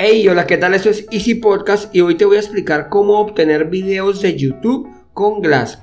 Hey, hola, ¿qué tal? Esto es Easy Podcast y hoy te voy a explicar cómo obtener videos de YouTube con Glass.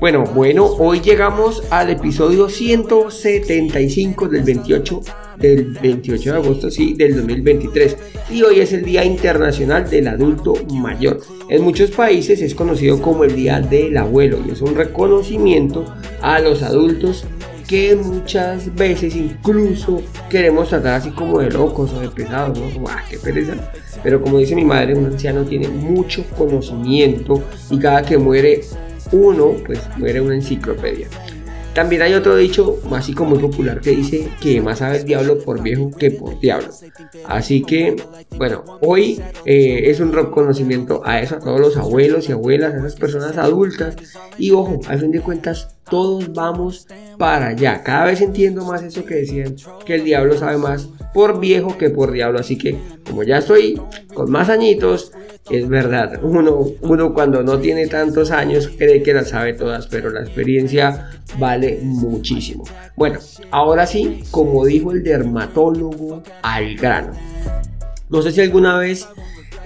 Bueno, bueno, hoy llegamos al episodio 175 del 28 del 28 de agosto, sí, del 2023. Y hoy es el Día Internacional del Adulto Mayor. En muchos países es conocido como el Día del Abuelo y es un reconocimiento a los adultos que muchas veces incluso queremos tratar así como de locos o de pesados, ¿no? Ah, qué pereza. Pero como dice mi madre, un anciano tiene mucho conocimiento y cada que muere uno, pues muere una enciclopedia. También hay otro dicho, así como muy popular, que dice que más sabe el diablo por viejo que por diablo. Así que, bueno, hoy eh, es un reconocimiento a eso, a todos los abuelos y abuelas, a esas personas adultas. Y ojo, al fin de cuentas, todos vamos para allá. Cada vez entiendo más eso que decían, que el diablo sabe más por viejo que por diablo. Así que, como ya estoy con más añitos, es verdad, uno, cuando no tiene tantos años cree que las sabe todas, pero la experiencia vale muchísimo. Bueno, ahora sí, como dijo el dermatólogo, al grano. No sé si alguna vez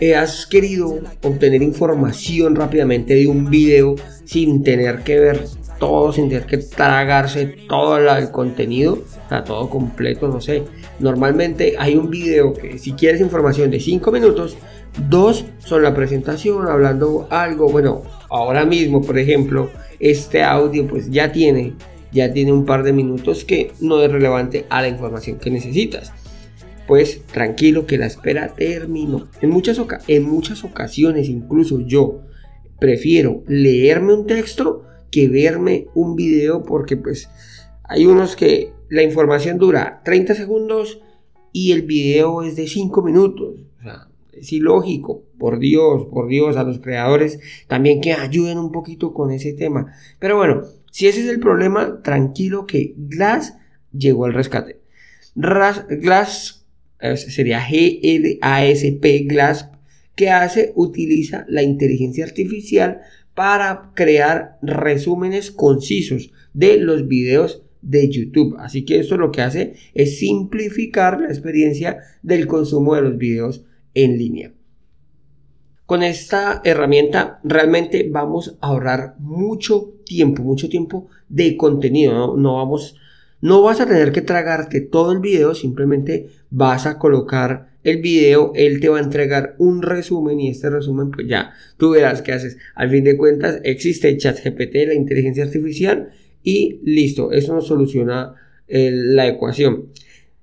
eh, has querido obtener información rápidamente de un video sin tener que ver todo, sin tener que tragarse todo el contenido, todo completo, no sé. Normalmente hay un video que si quieres información de 5 minutos, dos son la presentación, hablando algo, bueno, ahora mismo, por ejemplo, este audio pues ya tiene, ya tiene un par de minutos que no es relevante a la información que necesitas pues tranquilo que la espera terminó. En muchas, en muchas ocasiones, incluso yo prefiero leerme un texto que verme un video porque pues hay unos que la información dura 30 segundos y el video es de 5 minutos. Es ilógico. Por Dios, por Dios, a los creadores también que ayuden un poquito con ese tema. Pero bueno, si ese es el problema, tranquilo que Glass llegó al rescate. Glass eh, sería G-L-A-S-P, Glass, que hace, utiliza la inteligencia artificial para crear resúmenes concisos de los videos de YouTube. Así que esto lo que hace es simplificar la experiencia del consumo de los videos en línea. Con esta herramienta realmente vamos a ahorrar mucho tiempo, mucho tiempo de contenido. No, vamos, no vas a tener que tragarte todo el video, simplemente vas a colocar el video, él te va a entregar un resumen y este resumen pues ya tú verás qué haces. Al fin de cuentas existe ChatGPT, la inteligencia artificial y listo, eso nos soluciona eh, la ecuación.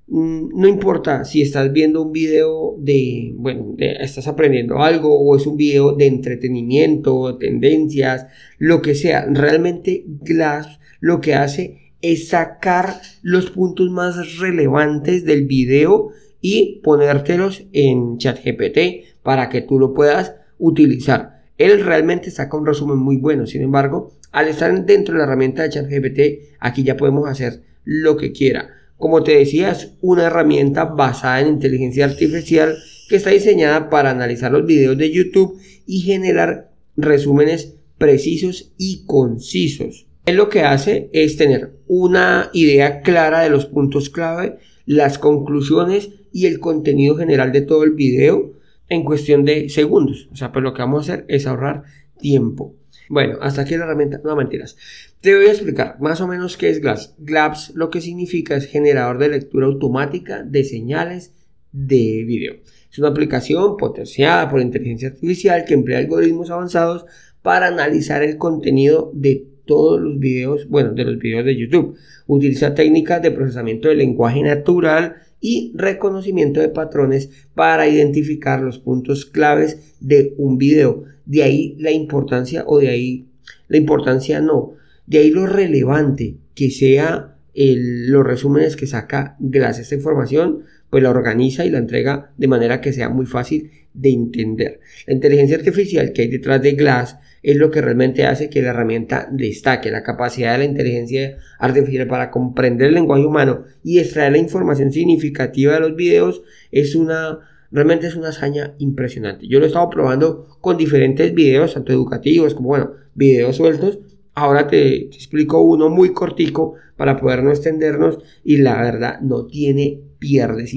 Mm, No importa si estás viendo un video de, bueno, de- estás aprendiendo algo o es un video de entretenimiento, tendencias, lo que sea. Realmente Glass lo que hace es sacar los puntos más relevantes del video y ponértelos en ChatGPT para que tú lo puedas utilizar. Él realmente saca un resumen muy bueno. Sin embargo, al estar dentro de la herramienta de ChatGPT, aquí ya podemos hacer lo que quiera. Como te decía, es una herramienta basada en inteligencia artificial que está diseñada para analizar los videos de YouTube y generar resúmenes precisos y concisos. Él lo que hace es tener una idea clara de los puntos clave, las conclusiones y el contenido general de todo el video en cuestión de segundos. O sea, pues lo que vamos a hacer es ahorrar tiempo. Bueno, hasta aquí la herramienta. No mentiras. Te voy a explicar más o menos qué es Glass. Glass lo que significa es generador de lectura automática de señales de video. Es una aplicación potenciada por inteligencia artificial que emplea algoritmos avanzados para analizar el contenido de todos los videos, bueno, de los videos de YouTube. Utiliza técnicas de procesamiento de lenguaje natural y reconocimiento de patrones para identificar los puntos claves de un video. De ahí la importancia o de ahí la importancia no, de ahí lo relevante que sea los resúmenes que saca Glass. Esta información pues la organiza y la entrega de manera que sea muy fácil de entender. La inteligencia artificial que hay detrás de Glass es lo que realmente hace que la herramienta destaque. La capacidad de la inteligencia artificial para comprender el lenguaje humano y extraer la información significativa de los videos es una realmente es una hazaña impresionante. Yo lo he estado probando con diferentes videos, tanto educativos como bueno, videos sueltos. Ahora te, explico uno muy cortico para poder no extendernos y la verdad no tiene pierde,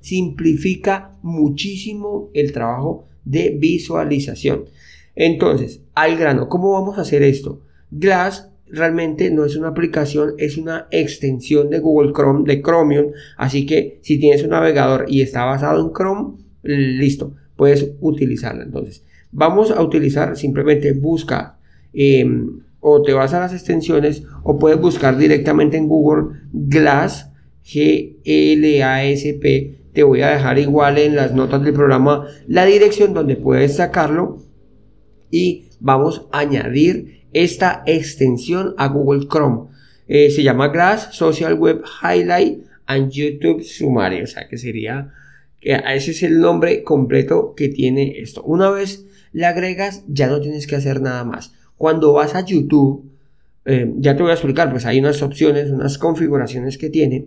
simplifica muchísimo el trabajo de visualización. Entonces, al grano, ¿cómo vamos a hacer esto? Glass realmente no es una aplicación, es una extensión de Google Chrome, de Chromium. Así que si tienes un navegador y está basado en Chrome, listo, puedes utilizarla. Entonces, vamos a utilizar simplemente busca em, o te vas a las extensiones o puedes buscar directamente en Google Glass, G-L-A-S-P. Te voy a dejar igual en las notas del programa la dirección donde puedes sacarlo y vamos a añadir esta extensión a Google Chrome. Eh, se llama Glass Social Web Highlight and YouTube Summary, o sea que sería, ese es el nombre completo que tiene esto. Una vez le agregas, ya no tienes que hacer nada más. Cuando vas a YouTube, eh, ya te voy a explicar, pues hay unas opciones, unas configuraciones que tiene,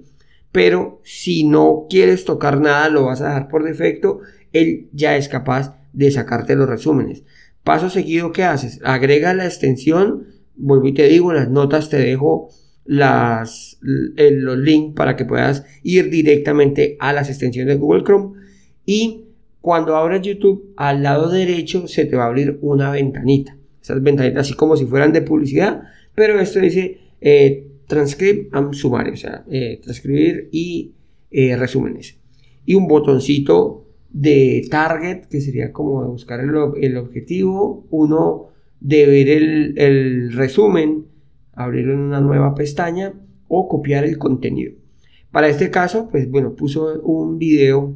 pero si no quieres tocar nada, lo vas a dejar por defecto, él ya es capaz de sacarte los resúmenes. Paso seguido, ¿qué haces? Agrega la extensión, vuelvo y te digo, en las notas te dejo los links para que puedas ir directamente a las extensiones de Google Chrome y cuando abras YouTube al lado derecho se te va a abrir una ventanita esas ventanitas así como si fueran de publicidad pero esto dice eh, transcribe and o sea eh, transcribir y eh, resúmenes y un botoncito de target, que sería como buscar el, objetivo, uno de ver el, resumen, abrirlo en una nueva pestaña o copiar el contenido. Para este caso, pues bueno, puso un video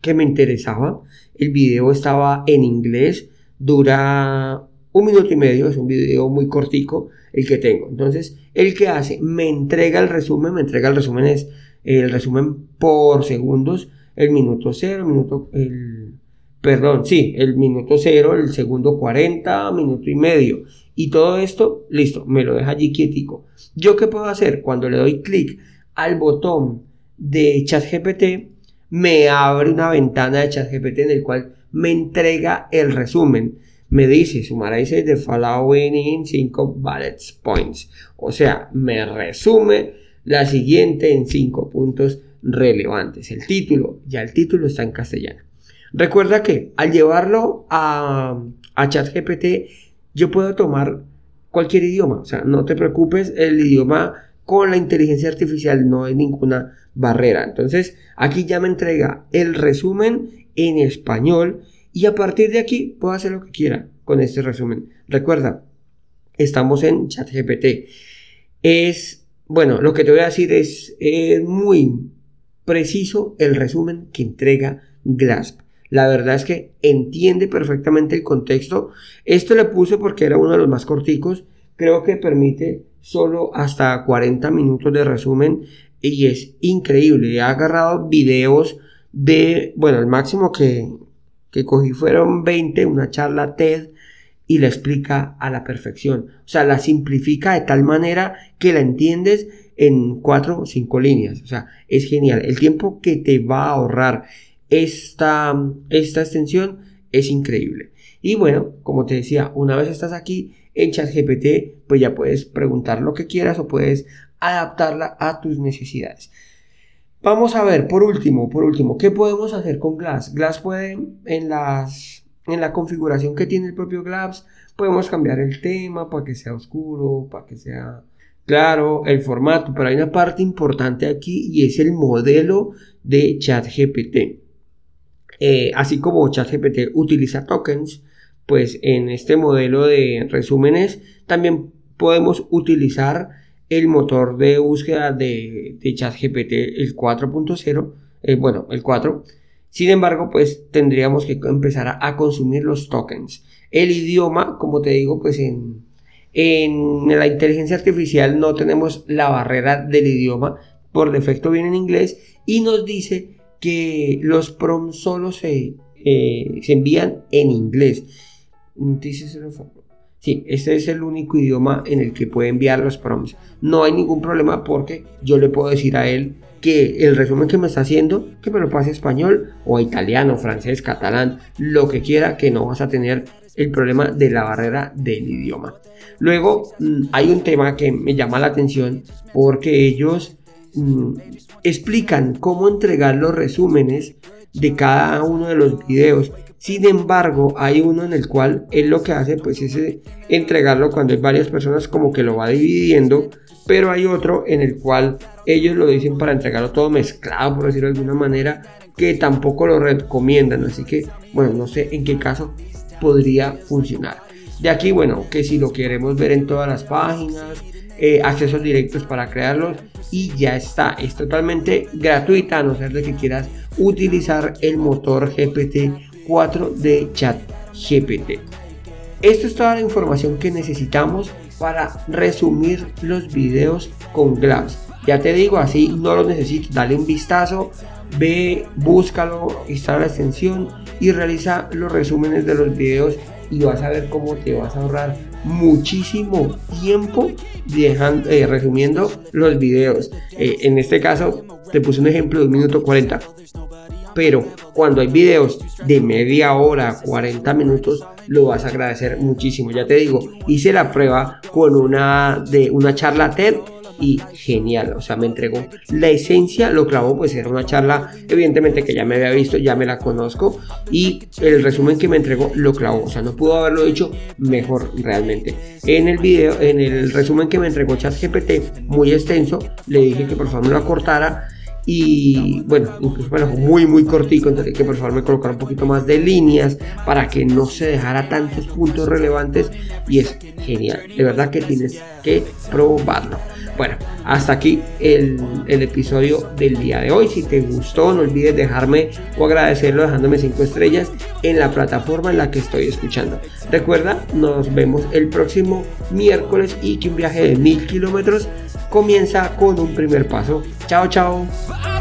que me interesaba. El video estaba en inglés, dura un minuto y medio, es un video muy cortico el que tengo. Entonces, el que hace, me entrega el resumen, me entrega el resumen es el resumen por segundos el minuto cero, el minuto, el, perdón, sí, el minuto cero, el segundo 40, minuto y medio. Y todo esto, listo, me lo deja allí quietico. ¿Yo qué puedo hacer? Cuando le doy clic al botón de ChatGPT, me abre una ventana de ChatGPT en el cual me entrega el resumen. Me dice, summarize the following in 5 bullet points. O sea, me resume la siguiente en 5 puntos relevantes. El título, ya el título está en castellano. Recuerda que al llevarlo a, a ChatGPT, yo puedo tomar cualquier idioma. O sea, no te preocupes, el idioma con la inteligencia artificial no hay ninguna barrera. Entonces, aquí ya me entrega el resumen en español y a partir de aquí puedo hacer lo que quiera con este resumen. Recuerda, estamos en ChatGPT. Es, bueno, lo que te voy a decir es, muy, preciso el resumen que entrega Glasp. La verdad es que entiende perfectamente el contexto. Esto le puse porque era uno de los más corticos. Creo que permite solo hasta 40 minutos de resumen y es increíble. Ha agarrado videos de, bueno, el máximo que, que cogí fueron 20, una charla TED y la explica a la perfección. O sea, la simplifica de tal manera que la entiendes en cuatro o cinco líneas. O sea, es genial. El tiempo que te va a ahorrar esta, esta extensión es increíble. Y bueno, como te decía, una vez estás aquí en ChatGPT, pues ya puedes preguntar lo que quieras o puedes adaptarla a tus necesidades. Vamos a ver, por último, por último, ¿qué podemos hacer con Glass? Glass puede, en, las, en la configuración que tiene el propio Glass, podemos cambiar el tema para que sea oscuro, para que sea Claro, el formato, pero hay una parte importante aquí y es el modelo de ChatGPT. Eh, así como ChatGPT utiliza tokens, pues en este modelo de resúmenes también podemos utilizar el motor de búsqueda de, de ChatGPT, el 4.0, eh, bueno, el 4. Sin embargo, pues tendríamos que empezar a, consumir los tokens. El idioma, como te digo, pues en, en la inteligencia artificial no tenemos la barrera del idioma, por defecto viene en inglés y nos dice que los prompts solo se, eh, se envían en inglés. Sí, este es el único idioma en el que puede enviar los prompts. No hay ningún problema porque yo le puedo decir a él que el resumen que me está haciendo, que me lo pase español o italiano, francés, catalán, lo que quiera, que no vas a tener el problema de la barrera del idioma. Luego mm, hay un tema que me llama la atención porque ellos mm, explican cómo entregar los resúmenes de cada uno de los videos. Sin embargo, hay uno en el cual él lo que hace pues es eh, entregarlo cuando hay varias personas como que lo va dividiendo, pero hay otro en el cual ellos lo dicen para entregarlo todo mezclado, por decirlo de alguna manera, que tampoco lo recomiendan. Así que, bueno, no sé en qué caso podría funcionar. De aquí, bueno, que si lo queremos ver en todas las páginas, eh, accesos directos para crearlos y ya está. Es totalmente gratuita a no ser de que quieras utilizar el motor GPT-4 de chat GPT. Esto es toda la información que necesitamos para resumir los videos con Glass. Ya te digo, así no lo necesito. Dale un vistazo, ve, búscalo, instala la extensión y realiza los resúmenes de los videos y vas a ver cómo te vas a ahorrar muchísimo tiempo eh, resumiendo los videos. Eh, en este caso te puse un ejemplo de un minuto 40. Pero cuando hay videos de media hora, 40 minutos, lo vas a agradecer muchísimo. Ya te digo, hice la prueba con una de una charla TED y genial, o sea, me entregó la esencia, lo clavó, pues era una charla, evidentemente que ya me había visto, ya me la conozco y el resumen que me entregó lo clavó, o sea, no pudo haberlo hecho mejor realmente. En el video, en el resumen que me entregó ChatGPT, muy extenso, le dije que por favor me lo cortara y bueno, incluso me muy muy cortico, entonces que por favor me colocara un poquito más de líneas para que no se dejara tantos puntos relevantes y es genial, de verdad que tienes que probarlo. Bueno, hasta aquí el, episodio del día de hoy. Si te gustó, no olvides dejarme o agradecerlo dejándome 5 estrellas en la plataforma en la que estoy escuchando. Recuerda, nos vemos el próximo miércoles y que un viaje de mil kilómetros comienza con un primer paso. Chao, chao.